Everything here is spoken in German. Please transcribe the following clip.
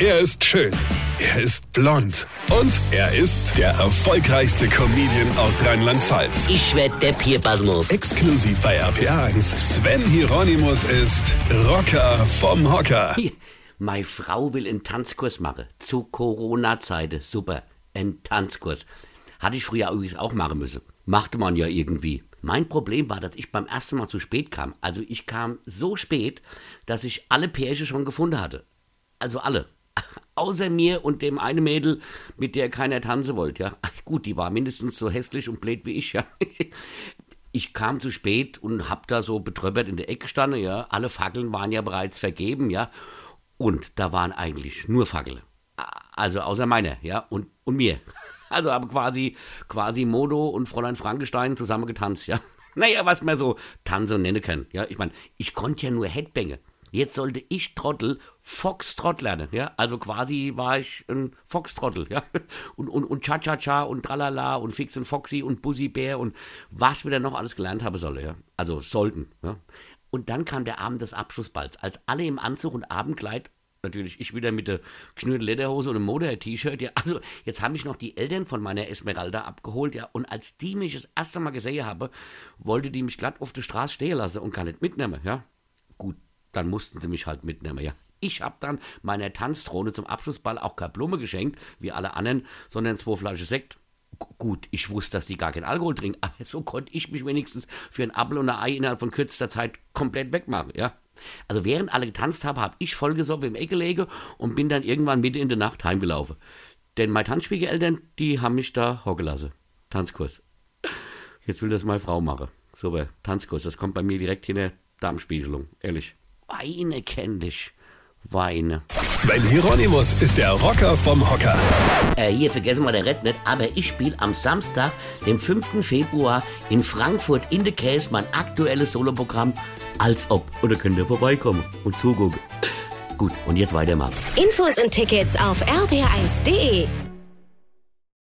Er ist schön. Er ist blond. Und er ist der erfolgreichste Comedian aus Rheinland-Pfalz. Ich werd der Pierpasmus. Exklusiv bei RPA1. Sven Hieronymus ist Rocker vom Hocker. Hier, Meine Frau will einen Tanzkurs machen. Zu Corona-Zeiten. Super. Ein Tanzkurs. Hatte ich früher übrigens auch machen müssen. Machte man ja irgendwie. Mein Problem war, dass ich beim ersten Mal zu spät kam. Also ich kam so spät, dass ich alle Pärchen schon gefunden hatte. Also alle. Außer mir und dem eine Mädel, mit der keiner tanzen wollte, ja. Ach, gut, die war mindestens so hässlich und blöd wie ich, ja. Ich kam zu spät und hab da so betröppert in der Ecke gestanden, ja. Alle Fackeln waren ja bereits vergeben, ja. Und da waren eigentlich nur Fackeln. Also außer meiner, ja, und, und mir. Also haben quasi, quasi Modo und Fräulein Frankenstein zusammen getanzt, ja. Naja, was man so tanzen nennen kann, ja. Ich meine, ich konnte ja nur Headbanger. Jetzt sollte ich Trottel Foxtrott lernen, ja. Also quasi war ich ein Foxtrottel, ja. Und, und, und Cha-Cha-Cha und Tralala und Fix und Foxy und Bussi Bär und was wir dann noch alles gelernt haben solle, ja. Also sollten, ja. Und dann kam der Abend des Abschlussballs, als alle im Anzug und Abendkleid natürlich ich wieder mit der geschnürten Lederhose und einem Motor-T-Shirt. Ja, also jetzt haben mich noch die Eltern von meiner Esmeralda abgeholt, ja. Und als die mich das erste Mal gesehen haben, wollte die mich glatt auf der Straße stehen lassen und gar nicht mitnehmen, ja. Gut, dann mussten sie mich halt mitnehmen, ja. Ich hab dann meiner Tanzdrohne zum Abschlussball auch keine Blume geschenkt, wie alle anderen, sondern zwei Flaschen Sekt. G gut, ich wusste, dass die gar keinen Alkohol trinken, aber so konnte ich mich wenigstens für ein Apfel und ein Ei innerhalb von kürzester Zeit komplett wegmachen, ja. Also während alle getanzt haben, habe ich vollgesoffen im Eck gelegen und bin dann irgendwann mitten in der Nacht heimgelaufen. Denn meine Tanzschwiegereltern, die haben mich da hockelassen. Tanzkurs. Jetzt will das meine Frau machen. Super, Tanzkurs. Das kommt bei mir direkt in der Darmspiegelung. Ehrlich. Weine kenn dich. Weine. Sven Hieronymus ist der Rocker vom Hocker. Äh, hier vergessen wir der Red nicht, aber ich spiele am Samstag, dem 5. Februar in Frankfurt in der Case mein aktuelles Soloprogramm als ob. Und da könnt ihr vorbeikommen und zugucken. Gut, und jetzt weitermachen. Infos und Tickets auf rb1.de.